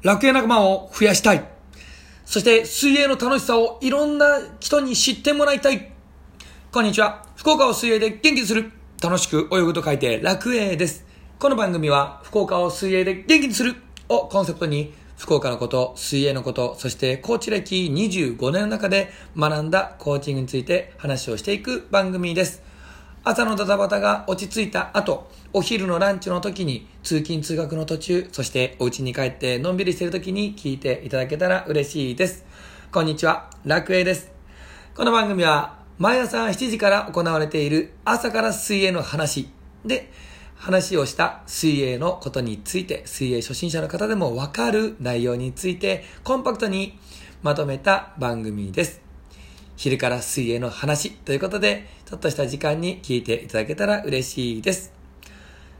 楽園仲間を増やしたい。そして水泳の楽しさをいろんな人に知ってもらいたい。こんにちは。福岡を水泳で元気にする。楽しく泳ぐと書いて楽泳です。この番組は福岡を水泳で元気にするをコンセプトに福岡のこと、水泳のこと、そしてコーチ歴25年の中で学んだコーチングについて話をしていく番組です。朝のダタバタが落ち着いた後、お昼のランチの時に、通勤通学の途中、そしてお家に帰ってのんびりしてる時に聞いていただけたら嬉しいです。こんにちは、楽栄です。この番組は、毎朝7時から行われている朝から水泳の話で、話をした水泳のことについて、水泳初心者の方でもわかる内容について、コンパクトにまとめた番組です。昼から水泳の話ということで、ちょっとした時間に聞いていただけたら嬉しいです。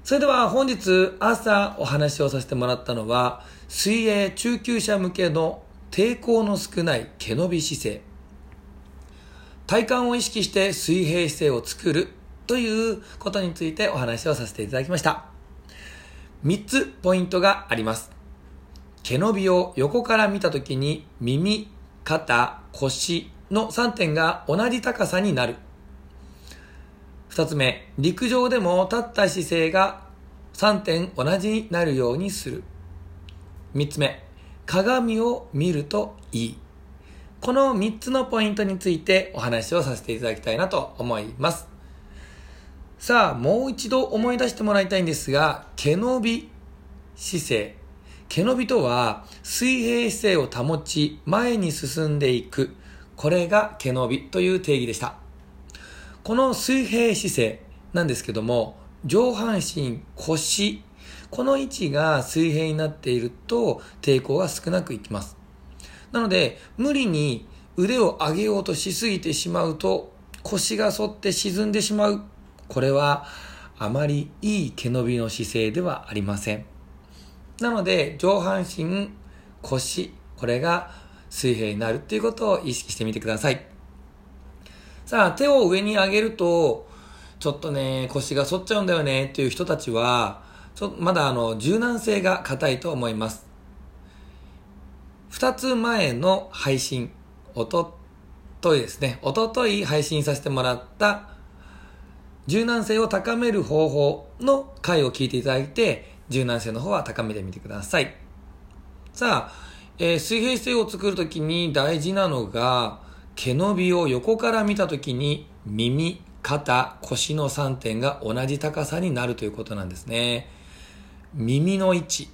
それでは本日朝お話をさせてもらったのは、水泳中級者向けの抵抗の少ない毛伸び姿勢。体幹を意識して水平姿勢を作るということについてお話をさせていただきました。3つポイントがあります。毛伸びを横から見たときに耳、肩、腰の3点が同じ高さになる。二つ目、陸上でも立った姿勢が3点同じになるようにする。三つ目、鏡を見るといい。この3つのポイントについてお話をさせていただきたいなと思います。さあ、もう一度思い出してもらいたいんですが、毛伸び姿勢。毛伸びとは、水平姿勢を保ち、前に進んでいく。これが毛伸びという定義でした。この水平姿勢なんですけども、上半身、腰、この位置が水平になっていると抵抗が少なくいきます。なので、無理に腕を上げようとしすぎてしまうと腰が反って沈んでしまう。これはあまりいい毛伸びの姿勢ではありません。なので、上半身、腰、これが水平になるっていうことを意識してみてください。さあ、手を上に上げると、ちょっとね、腰が反っちゃうんだよねっていう人たちは、ちょまだあの、柔軟性が硬いと思います。二つ前の配信、おとといですね、おととい配信させてもらった柔軟性を高める方法の回を聞いていただいて、柔軟性の方は高めてみてください。さあ、えー、水平姿勢を作るときに大事なのが、毛伸びを横から見たときに耳、肩、腰の3点が同じ高さになるということなんですね。耳の位置、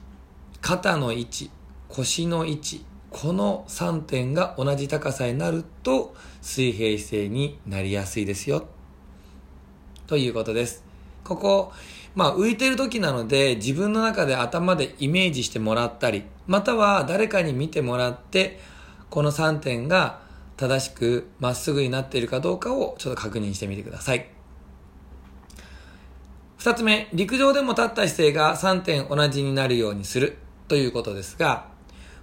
肩の位置、腰の位置、この3点が同じ高さになると水平姿勢になりやすいですよ。ということです。ここ、まあ浮いてる時なので自分の中で頭でイメージしてもらったり、または誰かに見てもらって、この3点が正しくまっすぐになっているかどうかをちょっと確認してみてください。二つ目、陸上でも立った姿勢が3点同じになるようにするということですが、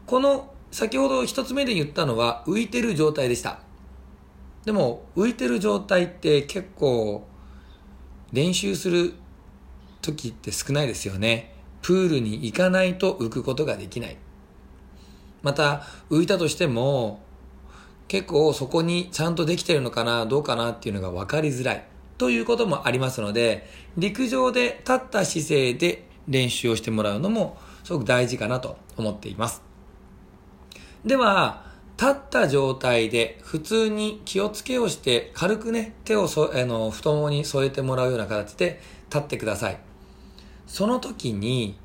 この先ほど一つ目で言ったのは浮いてる状態でした。でも浮いてる状態って結構練習する時って少ないですよね。プールに行かないと浮くことができない。また、浮いたとしても、結構そこにちゃんとできてるのかな、どうかなっていうのが分かりづらい。ということもありますので、陸上で立った姿勢で練習をしてもらうのもすごく大事かなと思っています。では、立った状態で普通に気をつけをして軽くね、手をそあの太ももに添えてもらうような形で立ってください。その時に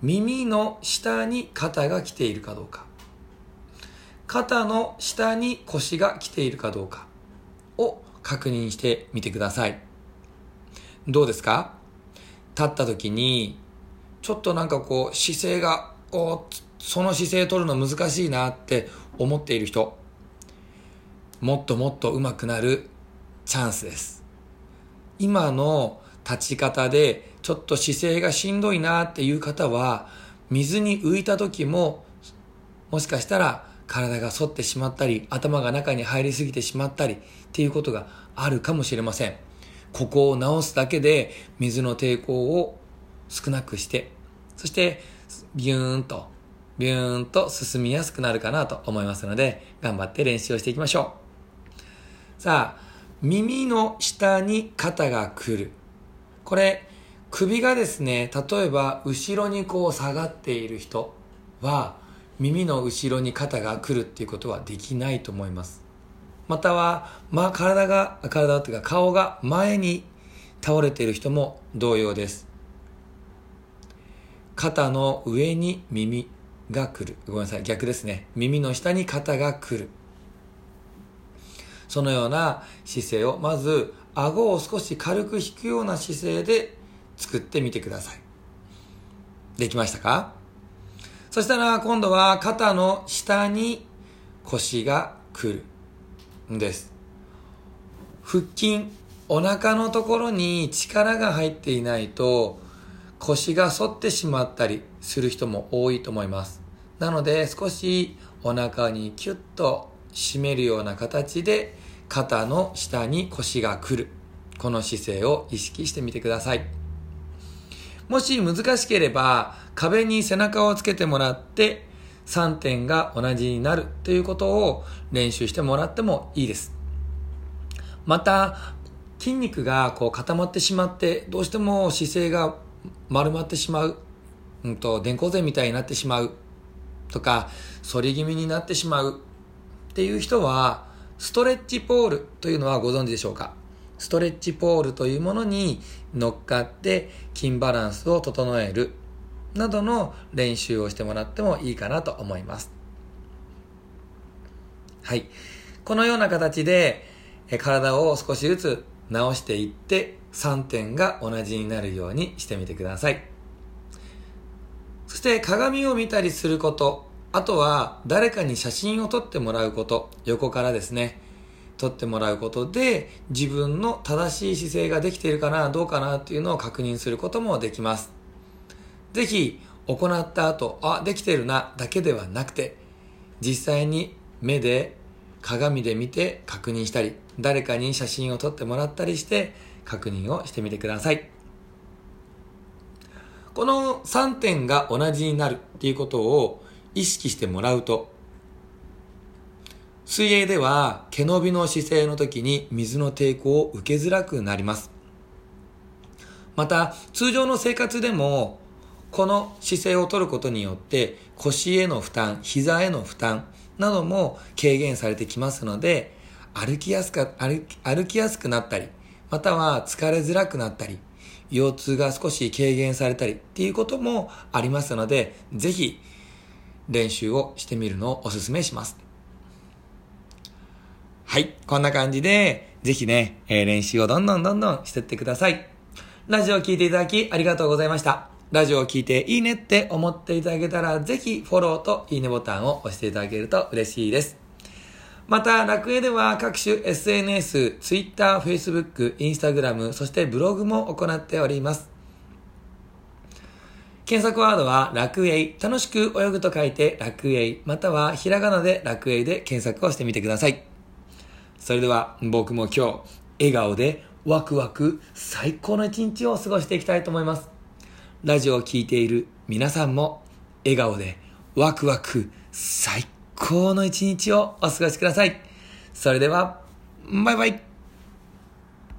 耳の下に肩が来ているかどうか。肩の下に腰が来ているかどうか。を確認してみてください。どうですか？立った時にちょっとなんかこう姿勢がおその姿勢取るの難しいなって思っている人。もっともっと上手くなるチャンスです。今の立ち方でちょっと姿勢がしんどいなっていう方は、水に浮いた時も、もしかしたら体が反ってしまったり、頭が中に入りすぎてしまったりっていうことがあるかもしれません。ここを直すだけで水の抵抗を少なくして、そしてビューンとビューンと進みやすくなるかなと思いますので、頑張って練習をしていきましょう。さあ、耳の下に肩が来る。これ、首がですね、例えば後ろにこう下がっている人は、耳の後ろに肩が来るっていうことはできないと思います。または、まあ、体が、体っていうか顔が前に倒れている人も同様です。肩の上に耳が来る。ごめんなさい、逆ですね。耳の下に肩が来る。そのような姿勢を、まず、顎を少し軽く引くような姿勢で作ってみてください。できましたか？そしたら今度は肩の下に腰が来る。んです。腹筋、お腹のところに力が入っていないと腰が反ってしまったりする人も多いと思います。なので少しお腹にキュッと締めるような形で肩の下に腰が来る。この姿勢を意識してみてください。もし難しければ壁に背中をつけてもらって3点が同じになるということを練習してもらってもいいです。また、筋肉がこう固まってしまって、どうしても姿勢が丸まってしまう、うんと、電光線みたいになってしまうとか、反り気味になってしまうっていう人は、ストレッチポールというのはご存知でしょうか？ストレッチポールというものに乗っかって筋バランスを整えるなどの練習をしてもらってもいいかなと思います。はい。このような形で体を少しずつ直していって3点が同じになるようにしてみてください。そして鏡を見たりすること、あとは誰かに写真を撮ってもらうこと、横からですね、撮ってもらうことで自分の正しい姿勢ができているかな、どうかなっていうのを確認することもできます。ぜひ行った後、あ、できてるな、だけではなくて、実際に目で鏡で見て確認したり、誰かに写真を撮ってもらったりして確認をしてみてください。この3点が同じになるっていうことを意識してもらうと、水泳では毛伸びの姿勢の時に水の抵抗を受けづらくなります。また、通常の生活でもこの姿勢をとることによって腰への負担、膝への負担なども軽減されてきますので、歩きやすか、歩歩きやすくなったり、または疲れづらくなったり、腰痛が少し軽減されたりっていうこともありますので、ぜひ練習をしてみるのをお勧めします。はい。こんな感じで、ぜひね、えー、練習をどんどんどんどんしてってください。ラジオを聴いていただきありがとうございました。ラジオを聴いていいねって思っていただけたら、ぜひフォローといいねボタンを押していただけると嬉しいです。また、楽園では各種 SNS、Twitter、Facebook、Instagram、そしてブログも行っております。検索ワードは楽園、楽しく泳ぐと書いて楽園、またはひらがなで楽園で検索をしてみてください。それでは僕も今日、笑顔でワクワク最高の一日を過ごしていきたいと思います。ラジオを聴いている皆さんも笑顔でワクワク最高の一日をお過ごしください。それでは、バイバイ